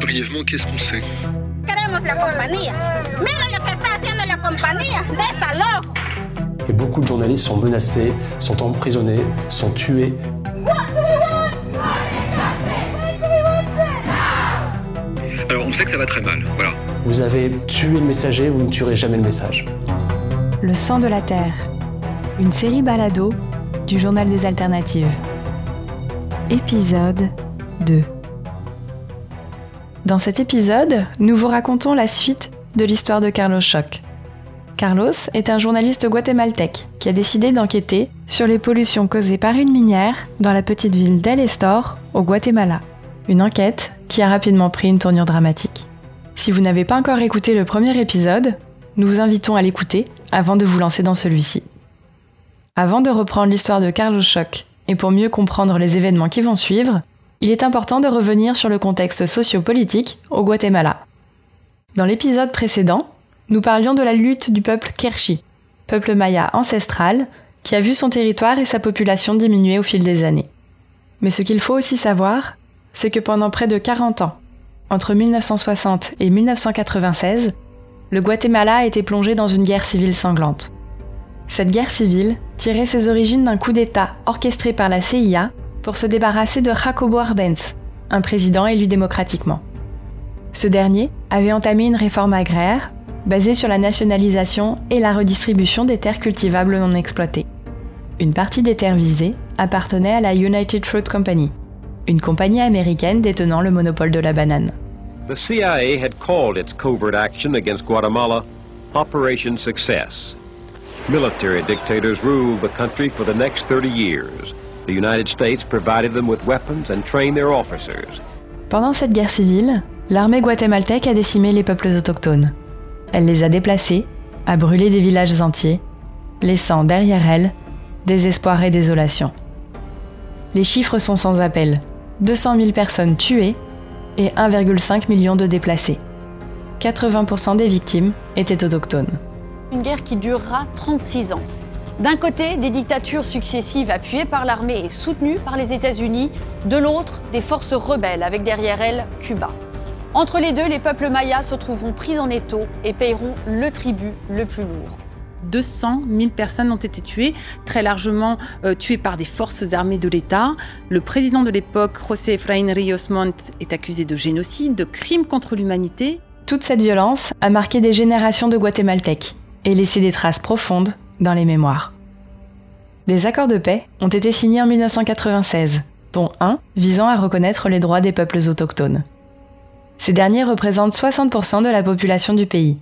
Brièvement, qu'est-ce qu'on sait Queremos la compañía. Mira lo que está haciendo la compañía. Desalojo. Et beaucoup de journalistes sont menacés, sont emprisonnés, sont tués. Alors, on sait que ça va très mal, voilà. Vous avez tué le messager, vous ne tuerez jamais le message. Le sang de la terre. Une série balado du journal des alternatives. Épisode 2. Dans cet épisode, nous vous racontons la suite de l'histoire de Carlos Choc. Carlos est un journaliste guatémaltèque qui a décidé d'enquêter sur les pollutions causées par une minière dans la petite ville d'El Estor, au Guatemala. Une enquête qui a rapidement pris une tournure dramatique. Si vous n'avez pas encore écouté le premier épisode, nous vous invitons à l'écouter avant de vous lancer dans celui-ci. Avant de reprendre l'histoire de Carlos Choc et pour mieux comprendre les événements qui vont suivre, il est important de revenir sur le contexte sociopolitique au Guatemala. Dans l'épisode précédent, nous parlions de la lutte du peuple Kershi, peuple maya ancestral, qui a vu son territoire et sa population diminuer au fil des années. Mais ce qu'il faut aussi savoir, c'est que pendant près de 40 ans, entre 1960 et 1996, le Guatemala a été plongé dans une guerre civile sanglante. Cette guerre civile tirait ses origines d'un coup d'État orchestré par la CIA pour se débarrasser de Jacobo Arbenz, un président élu démocratiquement. Ce dernier avait entamé une réforme agraire basée sur la nationalisation et la redistribution des terres cultivables non exploitées. Une partie des terres visées appartenait à la United Fruit Company, une compagnie américaine détenant le monopole de la banane. The CIA had called its covert action against Guatemala Operation Success. Military dictators ruled the country for the next 30 years. The United States provided them with weapons and trained their officers. Pendant cette guerre civile, l'armée guatémaltèque a décimé les peuples autochtones. Elle les a déplacés, a brûlé des villages entiers, laissant derrière elle désespoir et désolation. Les chiffres sont sans appel. 200 000 personnes tuées et 1,5 million de déplacés. 80% des victimes étaient autochtones. Une guerre qui durera 36 ans. D'un côté, des dictatures successives appuyées par l'armée et soutenues par les États-Unis, de l'autre, des forces rebelles avec derrière elles Cuba. Entre les deux, les peuples mayas se trouveront pris en étau et paieront le tribut le plus lourd. 200 000 personnes ont été tuées, très largement euh, tuées par des forces armées de l'État. Le président de l'époque, José Efraín Ríos Montt, est accusé de génocide, de crimes contre l'humanité. Toute cette violence a marqué des générations de Guatémaltèques et laissé des traces profondes dans les mémoires. Des accords de paix ont été signés en 1996, dont un visant à reconnaître les droits des peuples autochtones. Ces derniers représentent 60% de la population du pays.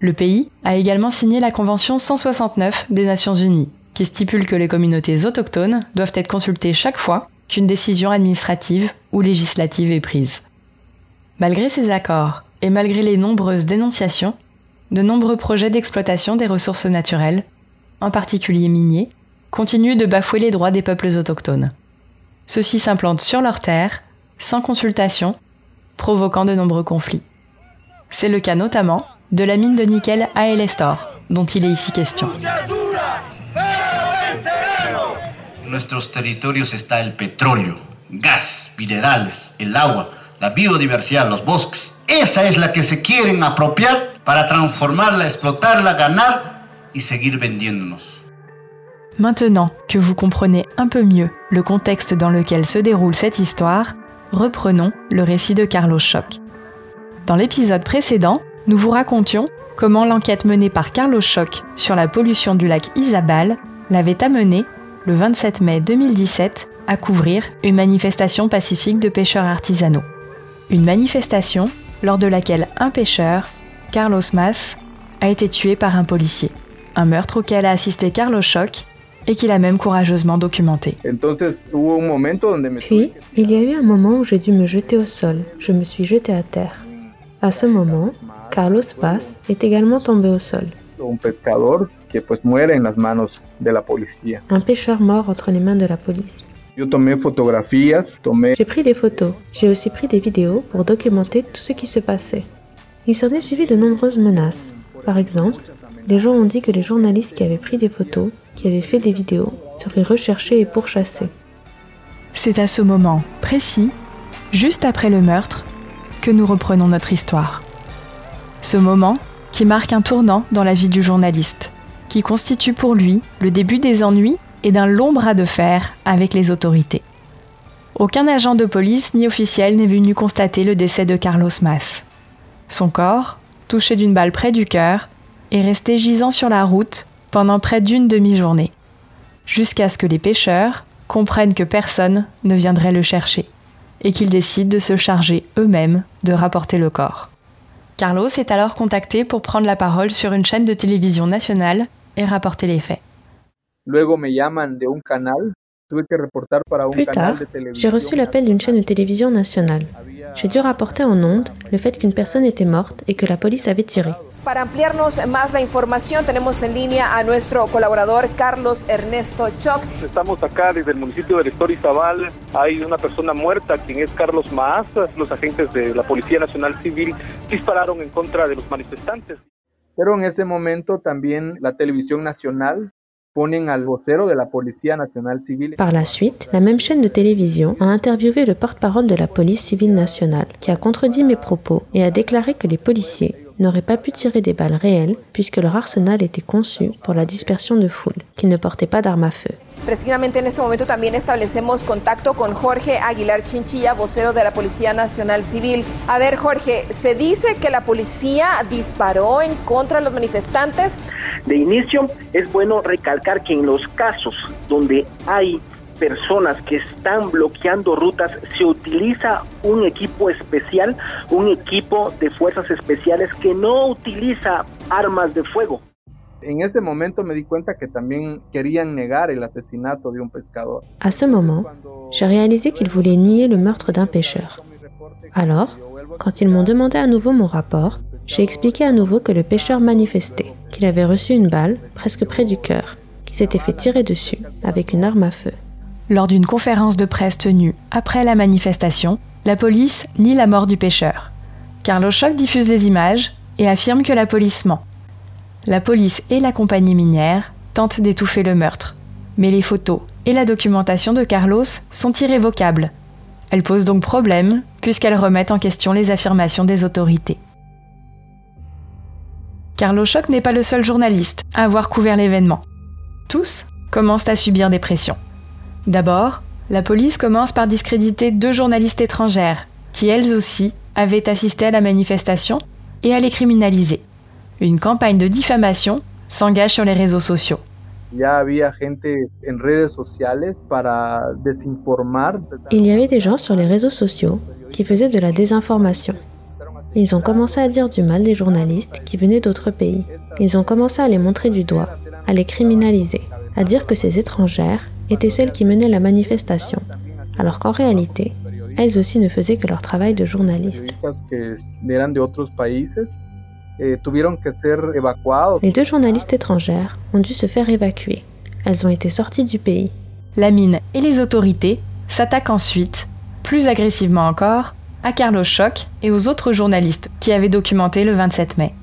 Le pays a également signé la Convention 169 des Nations Unies, qui stipule que les communautés autochtones doivent être consultées chaque fois qu'une décision administrative ou législative est prise. Malgré ces accords et malgré les nombreuses dénonciations, de nombreux projets d'exploitation des ressources naturelles, en particulier miniers, continuent de bafouer les droits des peuples autochtones. Ceux-ci s'implantent sur leurs terres, sans consultation, provoquant de nombreux conflits. C'est le cas notamment de la mine de nickel à El dont il est ici question. Nuestros minerales, la bosques. La para transformarla, explotarla, ganar y seguir vendiéndonos. Maintenant que vous comprenez un peu mieux le contexte dans lequel se déroule cette histoire, reprenons le récit de Carlos Choc. Dans l'épisode précédent, nous vous racontions comment l'enquête menée par Carlos Choc sur la pollution du lac Isabal l'avait amené, le 27 mai 2017, à couvrir une manifestation pacifique de pêcheurs artisanaux. Une manifestation lors de laquelle un pêcheur, Carlos Mas, a été tué par un policier. Un meurtre auquel a assisté Carlos Choc et qu'il a même courageusement documenté. Puis, il y a eu un moment où j'ai dû me jeter au sol. Je me suis jeté à terre. À ce moment, Carlos Paz est également tombé au sol. Un pêcheur mort entre les mains de la police. J'ai pris des photos. J'ai aussi pris des vidéos pour documenter tout ce qui se passait. Il s'en est suivi de nombreuses menaces. Par exemple, les gens ont dit que les journalistes qui avaient pris des photos, qui avaient fait des vidéos, seraient recherchés et pourchassés. C'est à ce moment précis, juste après le meurtre, que nous reprenons notre histoire. Ce moment qui marque un tournant dans la vie du journaliste, qui constitue pour lui le début des ennuis et d'un long bras de fer avec les autorités. Aucun agent de police ni officiel n'est venu constater le décès de Carlos Mas. Son corps, touché d'une balle près du cœur, est resté gisant sur la route pendant près d'une demi-journée, jusqu'à ce que les pêcheurs comprennent que personne ne viendrait le chercher et qu'ils décident de se charger eux-mêmes de rapporter le corps. Carlos est alors contacté pour prendre la parole sur une chaîne de télévision nationale et rapporter les faits. Plus tard, j'ai reçu l'appel d'une chaîne de télévision nationale. J'ai dû rapporter en ondes le fait qu'une personne était morte et que la police avait tiré. Para ampliarnos más la información, tenemos en línea a nuestro colaborador Carlos Ernesto Choc. Estamos acá desde el municipio de Izabal. Hay una persona muerta, quien es Carlos Maaz. Los agentes de la Policía Nacional Civil dispararon en contra de los manifestantes. Pero en ese momento también la televisión nacional Par la suite, la même chaîne de télévision a interviewé le porte-parole de la police civile nationale, qui a contredit mes propos et a déclaré que les policiers n'auraient pas pu tirer des balles réelles puisque leur arsenal était conçu pour la dispersion de foule, qu'ils ne portaient pas d'armes à feu. Precisamente en este momento también establecemos contacto con Jorge Aguilar Chinchilla, vocero de la Policía Nacional Civil. A ver, Jorge, se dice que la policía disparó en contra de los manifestantes. De inicio, es bueno recalcar que en los casos donde hay personas que están bloqueando rutas, se utiliza un equipo especial, un equipo de fuerzas especiales que no utiliza armas de fuego. En ese momento me di cuenta que también querían negar el asesinato de un pescador. À ce moment, j'ai réalisé qu'ils voulaient nier le meurtre d'un pêcheur. Alors, quand ils m'ont demandé à nouveau mon rapport, j'ai expliqué à nouveau que le pêcheur manifestait, qu'il avait reçu une balle presque près du cœur, qu'il s'était fait tirer dessus avec une arme à feu. Lors d'une conférence de presse tenue après la manifestation, la police nie la mort du pêcheur. Carlos Choc diffuse les images et affirme que la police ment. La police et la compagnie minière tentent d'étouffer le meurtre. Mais les photos et la documentation de Carlos sont irrévocables. Elles posent donc problème puisqu'elles remettent en question les affirmations des autorités. Carlos Choc n'est pas le seul journaliste à avoir couvert l'événement. Tous commencent à subir des pressions. D'abord, la police commence par discréditer deux journalistes étrangères, qui elles aussi avaient assisté à la manifestation, et à les criminaliser. Une campagne de diffamation s'engage sur les réseaux sociaux. Il y avait des gens sur les réseaux sociaux qui faisaient de la désinformation. Ils ont commencé à dire du mal des journalistes qui venaient d'autres pays. Ils ont commencé à les montrer du doigt, à les criminaliser, à dire que ces étrangères étaient celles qui menaient la manifestation, alors qu'en réalité, elles aussi ne faisaient que leur travail de journaliste. Les deux journalistes étrangères ont dû se faire évacuer. Elles ont été sorties du pays. La mine et les autorités s'attaquent ensuite, plus agressivement encore, à Carlos Choc et aux autres journalistes qui avaient documenté le 27 mai.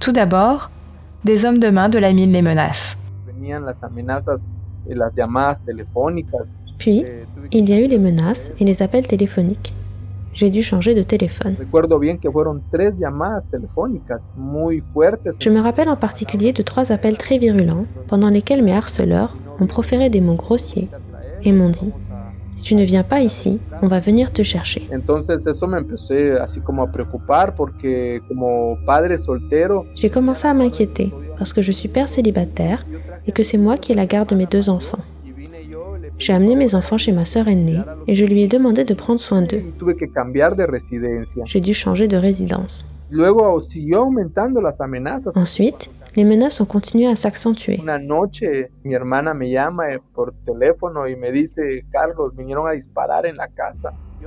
Tout d'abord, des hommes de main de la mine les menacent. Puis, il y a eu les menaces et les appels téléphoniques. J'ai dû changer de téléphone. Je me rappelle en particulier de trois appels très virulents pendant lesquels mes harceleurs ont proféré des mots grossiers et m'ont dit si tu ne viens pas ici, on va venir te chercher. J'ai commencé à m'inquiéter parce que je suis père célibataire et que c'est moi qui ai la garde de mes deux enfants. J'ai amené mes enfants chez ma sœur aînée et je lui ai demandé de prendre soin d'eux. J'ai dû changer de résidence. Ensuite, les menaces ont continué à s'accentuer.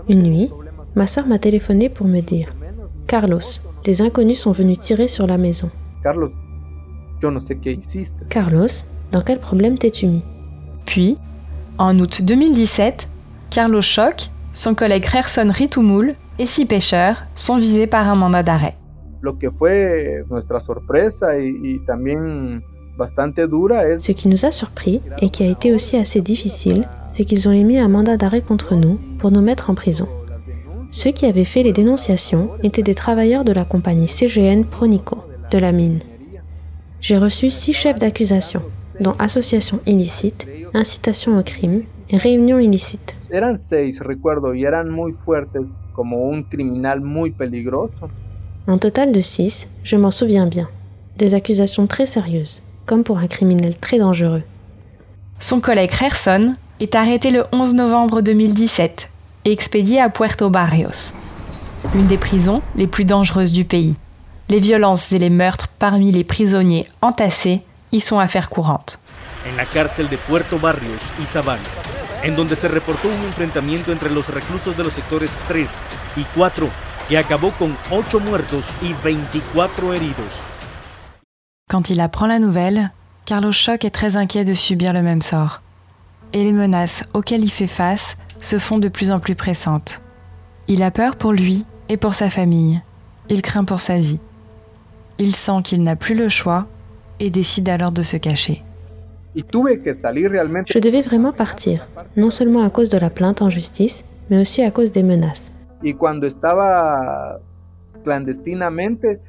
Une nuit, ma sœur m'a téléphoné pour me dire Carlos, des inconnus sont venus tirer sur la maison. Carlos, Carlos, dans quel problème t'es-tu mis? Puis, en août 2017, Carlos Choc, son collègue Gerson Ritumul et six pêcheurs sont visés par un mandat d'arrêt. Ce qui nous a surpris et qui a été aussi assez difficile, c'est qu'ils ont émis un mandat d'arrêt contre nous pour nous mettre en prison. Ceux qui avaient fait les dénonciations étaient des travailleurs de la compagnie CGN Pronico, de la mine. J'ai reçu six chefs d'accusation, dont association illicite, incitation au crime et réunion illicite. Eran seis, recuerdo, y eran muy fuertes, como un criminal muy peligroso. Un total de six, je m'en souviens bien. Des accusations très sérieuses, comme pour un criminel très dangereux. Son collègue Gerson est arrêté le 11 novembre 2017 et expédié à Puerto Barrios, une des prisons les plus dangereuses du pays. Les violences et les meurtres parmi les prisonniers entassés y sont affaire courante. En la cárcel de Puerto Barrios y Sabana, en donde se reportó un enfrentamiento entre los reclusos de los sectores 3 y 4 que acabó con 8 muertos y 24 heridos. Quand il apprend la nouvelle, Carlos Choc est très inquiet de subir le même sort. Et les menaces auxquelles il fait face se font de plus en plus pressantes. Il a peur pour lui et pour sa famille. Il craint pour sa vie. Il sent qu'il n'a plus le choix et décide alors de se cacher. Je devais vraiment partir, non seulement à cause de la plainte en justice, mais aussi à cause des menaces. Y cuando estaba clandestinamente,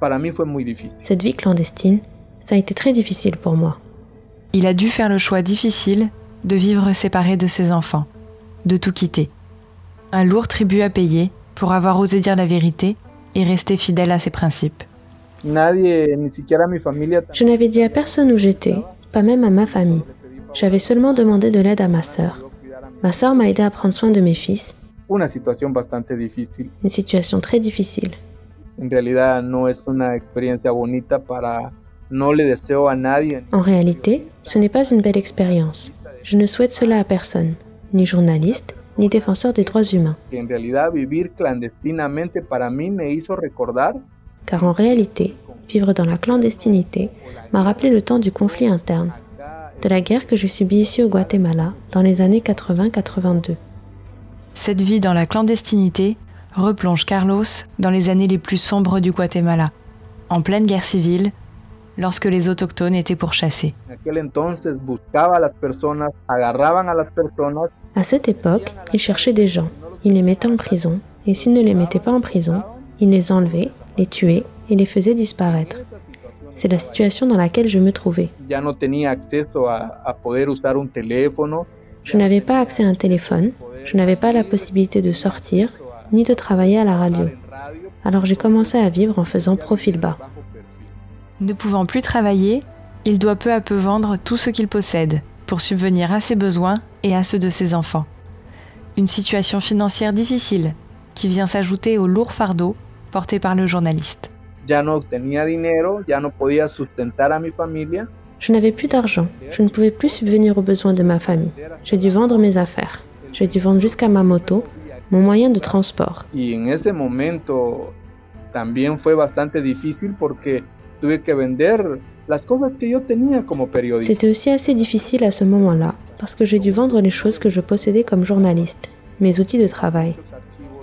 para mí fue muy difícil. Cette vie clandestine, ça a été très difficile pour moi. Il a dû faire le choix difficile de vivre séparé de ses enfants, de tout quitter. Un lourd tribut à payer pour avoir osé dire la vérité et rester fidèle à ses principes. Je n'avais dit à personne où j'étais, pas même à ma famille. J'avais seulement demandé de l'aide à ma sœur. Ma sœur m'a aidé à prendre soin de mes fils. Une situation très difficile. En réalité, ce n'est pas une belle expérience. Je ne souhaite cela à personne, ni journaliste, ni défenseur des droits humains. En realidad vivir clandestinamente para mí me hizo recordar Car en réalité, vivre dans la clandestinité m'a rappelé le temps du conflit interne, de la guerre que j'ai subie ici au Guatemala dans les années 80-82. Cette vie dans la clandestinité replonge Carlos dans les années les plus sombres du Guatemala, en pleine guerre civile, lorsque les autochtones étaient pourchassés. À cette époque, il cherchait des gens, il les mettait en prison, et s'il ne les mettait pas en prison, il les enlevait, les tuait et les faisait disparaître. C'est la situation dans laquelle je me trouvais. Je n'avais pas accès à un téléphone, je n'avais pas la possibilité de sortir, ni de travailler à la radio. Alors j'ai commencé à vivre en faisant profil bas. Ne pouvant plus travailler, il doit peu à peu vendre tout ce qu'il possède pour subvenir à ses besoins et à ceux de ses enfants. Une situation financière difficile qui vient s'ajouter au lourd fardeau porté par le journaliste. Je n'avais plus d'argent, je ne pouvais plus subvenir aux besoins de ma famille. J'ai dû vendre mes affaires. J'ai dû vendre jusqu'à ma moto, mon moyen de transport. Y en ese momento también fue bastante difícil porque tuve que vender las cosas que yo tenía como periodista. C'était aussi assez difficile à ce moment-là, parce que j'ai dû vendre les choses que je possédais comme journaliste, mes outils de travail.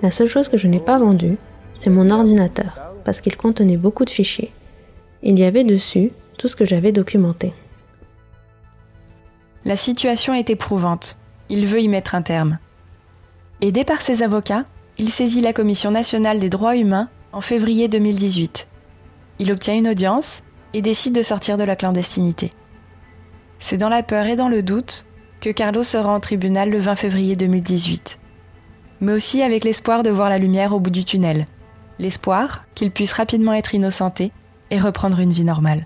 La seule chose que je n'ai pas vendue, c'est mon ordinateur, parce qu'il contenait beaucoup de fichiers. Il y avait dessus tout ce que j'avais documenté. La situation est éprouvante. Il veut y mettre un terme. Aidé par ses avocats, il saisit la Commission nationale des droits humains en février 2018. Il obtient une audience et décide de sortir de la clandestinité. C'est dans la peur et dans le doute que Carlos se rend au tribunal le 20 février 2018. Mais aussi avec l'espoir de voir la lumière au bout du tunnel. L'espoir qu'il puisse rapidement être innocenté et reprendre une vie normale.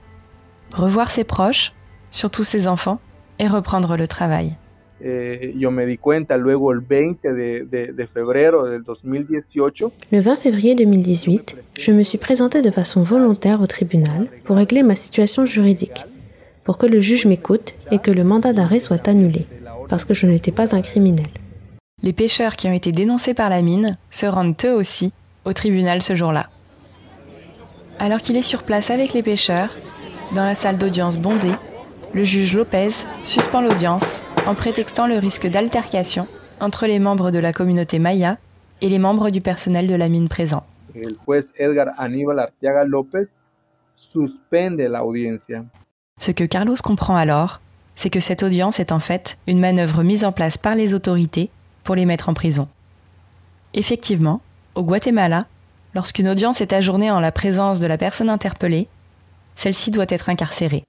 Revoir ses proches, surtout ses enfants, et reprendre le travail. Eh, yo me di cuenta luego el 20 de, de, de febrero del 2018. Le 20 février 2018, je me suis présentée de façon volontaire au tribunal pour régler ma situation juridique, pour que le juge m'écoute et que le mandat d'arrêt soit annulé, parce que je n'étais pas un criminel. Les pêcheurs qui ont été dénoncés par la mine se rendent eux aussi au tribunal ce jour-là. Alors qu'il est sur place avec les pêcheurs, dans la salle d'audience bondée, le juge Lopez suspend l'audience en prétextant le risque d'altercation entre les membres de la communauté maya et les membres du personnel de la mine présent. El juez Edgar Aníbal Arteaga López suspende la audiencia. Ce que Carlos comprend alors, c'est que cette audience est en fait une manœuvre mise en place par les autorités pour les mettre en prison. Effectivement, au Guatemala, lorsqu'une audience est ajournée en la présence de la personne interpellée, celle-ci doit être incarcérée.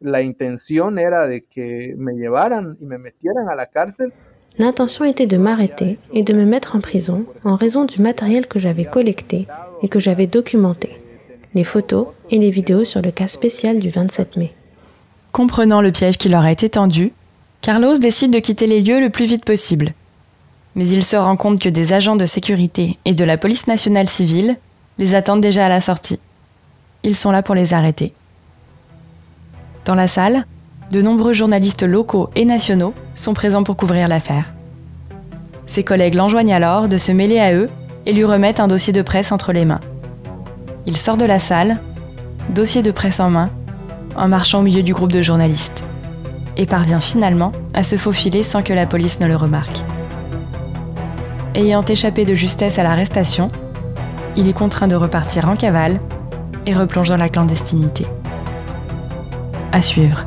La intención era de que me llevaran y me metieran a la cárcel L'intention était de m'arrêter et de me mettre en prison en raison du matériel que j'avais collecté et que j'avais documenté, les photos et les vidéos sur le cas spécial du 27 mai. Comprenant le piège qui leur a été tendu, Carlos décide de quitter les lieux le plus vite possible. Mais il se rend compte que des agents de sécurité et de la police nationale civile les attendent déjà à la sortie. Ils sont là pour les arrêter. Dans la salle, de nombreux journalistes locaux et nationaux sont présents pour couvrir l'affaire. Ses collègues l'enjoignent alors de se mêler à eux et lui remettent un dossier de presse entre les mains. Il sort de la salle, dossier de presse en main, en marchant au milieu du groupe de journalistes, et parvient finalement à se faufiler sans que la police ne le remarque. Ayant échappé de justesse à l'arrestation, il est contraint de repartir en cavale et replonge dans la clandestinité. À suivre.